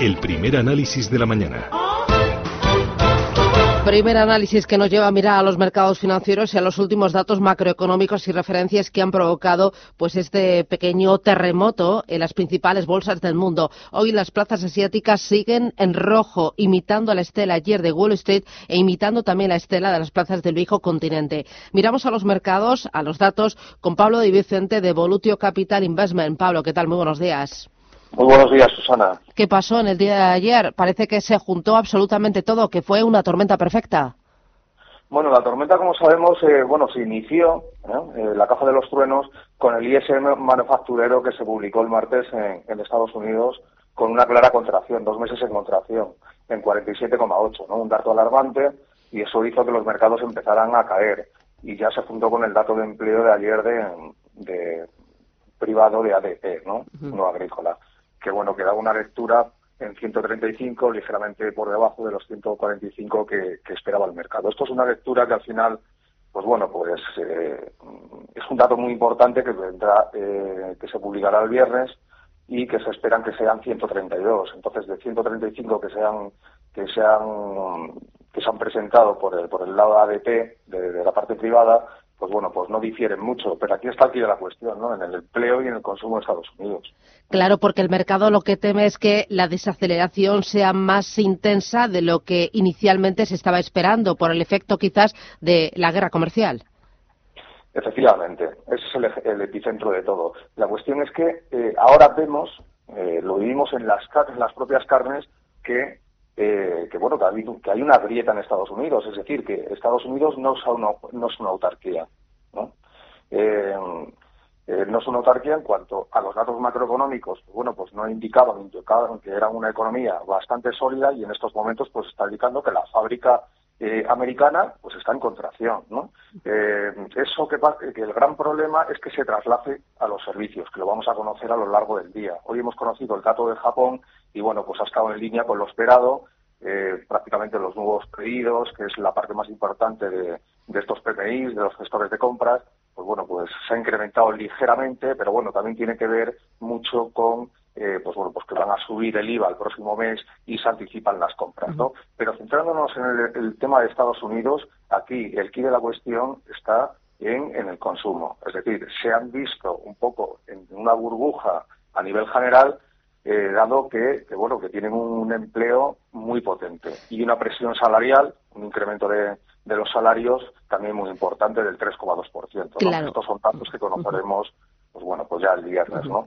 El primer análisis de la mañana. Primer análisis que nos lleva a mirar a los mercados financieros y a los últimos datos macroeconómicos y referencias que han provocado pues este pequeño terremoto en las principales bolsas del mundo. Hoy las plazas asiáticas siguen en rojo, imitando a la estela ayer de Wall Street e imitando también la estela de las plazas del viejo continente. Miramos a los mercados, a los datos, con Pablo Di Vicente de Volutio Capital Investment. Pablo, ¿qué tal? Muy buenos días. Muy buenos días, Susana. ¿Qué pasó en el día de ayer? Parece que se juntó absolutamente todo, que fue una tormenta perfecta. Bueno, la tormenta, como sabemos, eh, bueno, se inició, eh, la caja de los truenos, con el ISM manufacturero que se publicó el martes en, Estados Unidos con una clara contracción, dos meses en contracción, en 47,8, ¿no? Un dato alarmante y eso hizo que los mercados empezaran a caer y ya se juntó con el dato de empleo de ayer de, de privado de ADP, ¿no? No agrícola que bueno, que da una lectura en 135, ligeramente por debajo de los 145 que, esperaba el mercado. Esto es una lectura que al final, pues bueno, pues eh, es un dato muy importante que vendrá, eh, que se publicará el viernes y que se esperan que sean 132. Entonces, de 135 que sean que sean que se han presentado por el por el lado ADP de la parte privada, pues bueno, pues no difieren mucho. Pero aquí está aquí la cuestión, ¿no? En el empleo y en el consumo de Estados Unidos. Claro, porque el mercado lo que teme es que la desaceleración sea más intensa de lo que inicialmente se estaba esperando, por el efecto quizás de la guerra comercial. Efectivamente, ese es el, epicentro de todo. La cuestión es que eh, ahora vemos, eh, lo vivimos en las, en las propias carnes, que, eh, que bueno, que, que hay una grieta en Estados Unidos, es decir, que Estados Unidos no es una, no es una autarquía. ¿no? Eh, no es una autarquía en cuanto a los datos macroeconómicos, bueno, pues no indicaban, indicaban que era una economía bastante sólida y en estos momentos pues está indicando que la fábrica eh, americana pues está en contracción, ¿no? Eh, eso que, que el gran problema es que se traslade a los servicios, que lo vamos a conocer a lo largo del día. Hoy hemos conocido el dato de Japón y bueno, pues ha estado en línea con lo esperado, prácticamente los nuevos pedidos, que es la parte más importante de, de estos PMIs, de los gestores de compras, pues bueno, pues se ha incrementado ligeramente, pero bueno, también tiene que ver mucho con eh, pues bueno, pues que van a subir el IVA el próximo mes y se anticipan las compras, ¿no? Pero centrándonos en el, tema de Estados Unidos, aquí el quid de la cuestión está en, en el consumo. Es decir, se han visto un poco en una burbuja a nivel general, eh, dado que, que, bueno, que tienen un empleo muy potente y una presión salarial, un incremento de, de los salarios también muy importante del 3,2%. ¿no? Estos son datos que conoceremos, pues bueno, pues ya el viernes, ¿no?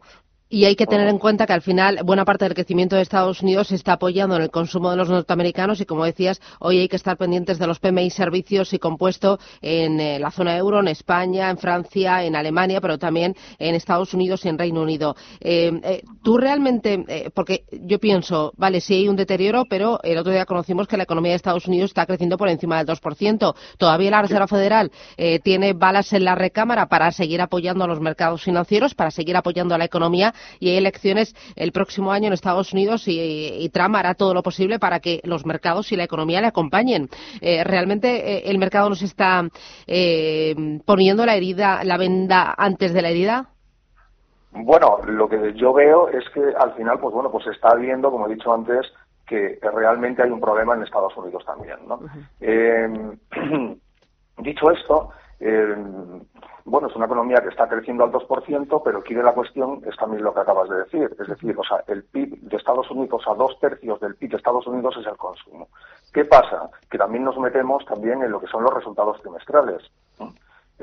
Y hay que tener en cuenta que al final buena parte del crecimiento de Estados Unidos se está apoyando en el consumo de los norteamericanos y como decías, hoy hay que estar pendientes de los PMI servicios y compuesto en eh, la zona euro, en España, en Francia, en Alemania, pero también en Estados Unidos y en Reino Unido. Eh, eh, tú realmente, porque yo pienso, vale, sí hay un deterioro, pero el otro día conocimos que la economía de Estados Unidos está creciendo por encima del 2%. Todavía la Reserva Federal tiene balas en la recámara para seguir apoyando a los mercados financieros, para seguir apoyando a la economía y hay elecciones el próximo año en Estados Unidos y, Trump hará todo lo posible para que los mercados y la economía le acompañen. Eh, ¿Realmente eh, el mercado nos está eh, poniendo la herida, la venda antes de la herida? Bueno, lo que yo veo es que al final, pues bueno, pues se está viendo, como he dicho antes, que realmente hay un problema en Estados Unidos también, ¿no? dicho esto, bueno, es una economía que está creciendo al 2%, pero aquí de la cuestión es también lo que acabas de decir. Es decir, o sea, el PIB de Estados Unidos, a dos tercios del PIB de Estados Unidos es el consumo. ¿Qué pasa? Que también nos metemos también en lo que son los resultados trimestrales.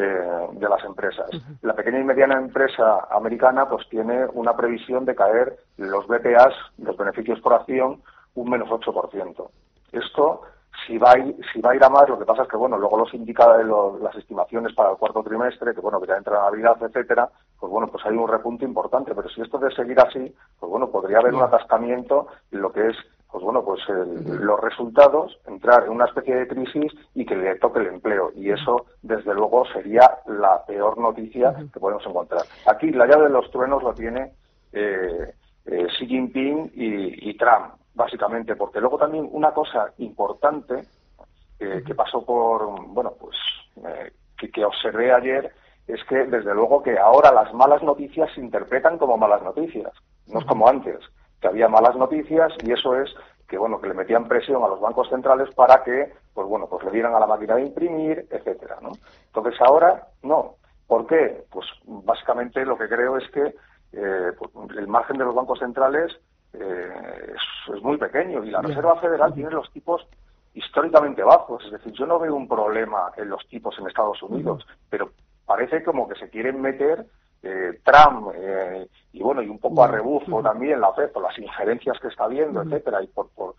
Eh, de las empresas. La pequeña y mediana empresa americana pues tiene una previsión de caer los BPAs, los beneficios por acción, un menos 8%. Esto si va, a ir, si va a ir a más, lo que pasa es que, bueno, luego los indica las estimaciones para el cuarto trimestre, que, bueno, que ya entra la Navidad, etcétera, pues bueno, pues hay un repunte importante. Pero si esto de seguir así, pues bueno, podría haber un atascamiento en lo que es pues bueno, pues los resultados, entrar en una especie de crisis y que le toque el empleo. Y eso, desde luego, sería la peor noticia que podemos encontrar. Aquí la llave de los truenos lo tiene eh, eh, Xi Jinping y, Trump, básicamente, porque luego también una cosa importante eh, que pasó por, bueno, pues que, que observé ayer es que, desde luego, que ahora las malas noticias se interpretan como malas noticias, no es como antes que había malas noticias y eso es que bueno que le metían presión a los bancos centrales para que pues bueno pues le dieran a la máquina de imprimir etcétera no entonces ahora no. ¿por qué? pues básicamente lo que creo es que eh, pues, el margen de los bancos centrales eh, es, muy pequeño. Y la Reserva Federal tiene los tipos históricamente bajos. Es decir yo no veo un problema en los tipos en Estados Unidos pero parece como que se quieren meter eh, Trump eh, y bueno y un poco a rebufo también la FED por las injerencias que está viendo etcétera y por por,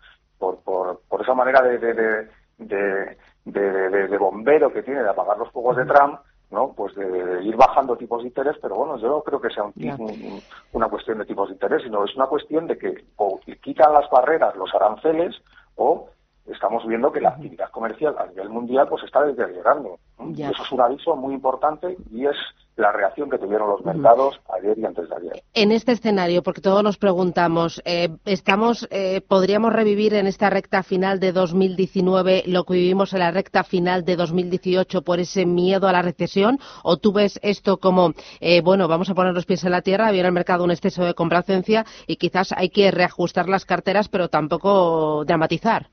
por, por, esa manera de de, de, de, bombero que tiene de apagar los fuegos de Trump no pues de, ir bajando tipos de interés pero bueno yo no creo que sea un, una cuestión de tipos de interés sino es una cuestión de que o quitan las barreras los aranceles o estamos viendo que la actividad comercial a nivel mundial pues está deteriorando. Y eso es un aviso muy importante y es la reacción que tuvieron los mercados ayer y antes de ayer. En este escenario, porque todos nos preguntamos, eh, estamos, eh, ¿podríamos revivir en esta recta final de 2019 lo que vivimos en la recta final de 2018 por ese miedo a la recesión? ¿O tú ves esto como, eh, bueno, vamos a poner los pies en la tierra, viene el mercado un exceso de complacencia y quizás hay que reajustar las carteras, pero tampoco dramatizar?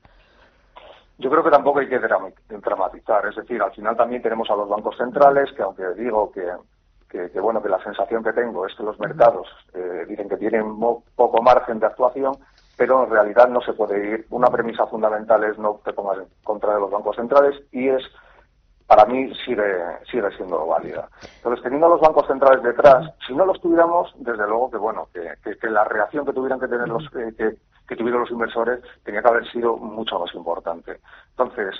Yo creo que tampoco hay que dramatizar, es decir, al final también tenemos a los bancos centrales que aunque digo que, que, bueno que la sensación que tengo es que los mercados eh, dicen que tienen poco margen de actuación, pero en realidad no se puede ir. Una premisa fundamental es no te pongas en contra de los bancos centrales y es para mí sigue, sigue siendo válida. Entonces, teniendo a los bancos centrales detrás, si no los tuviéramos, desde luego que bueno, que, que, la reacción que tuvieran que tener los eh, que, que tuvieron los inversores tenía que haber sido mucho más importante. Entonces,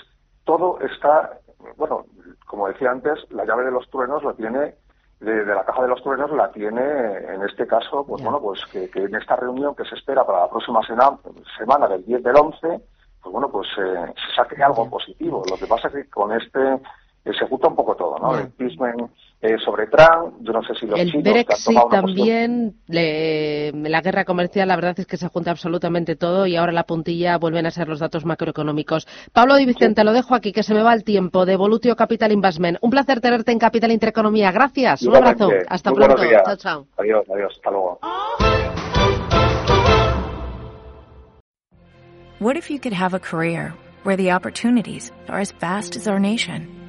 todo está, bueno, como decía antes, la llave de los truenos la tiene de, la caja de los truenos la tiene en este caso pues bueno pues que, en esta reunión que se espera para la próxima semana del 10 del 11 pues bueno, pues eh, se saque algo positivo. Lo que pasa es que con este eh, se junta un poco todo, ¿no? El pismen eh, sobre Trump, yo no sé si los el Brexit también, la guerra comercial, la verdad es que se junta absolutamente todo y ahora la puntilla vuelven a ser los datos macroeconómicos. Pablo Di Vicente, lo dejo aquí, que se me va el tiempo, de Volutio Capital Investment. Un placer tenerte en Capital Intereconomía. Gracias, un abrazo. Hasta pronto. Chao, chao. Adiós, adiós. Hasta luego. What if you could have a career where the opportunities are as vast as our nation,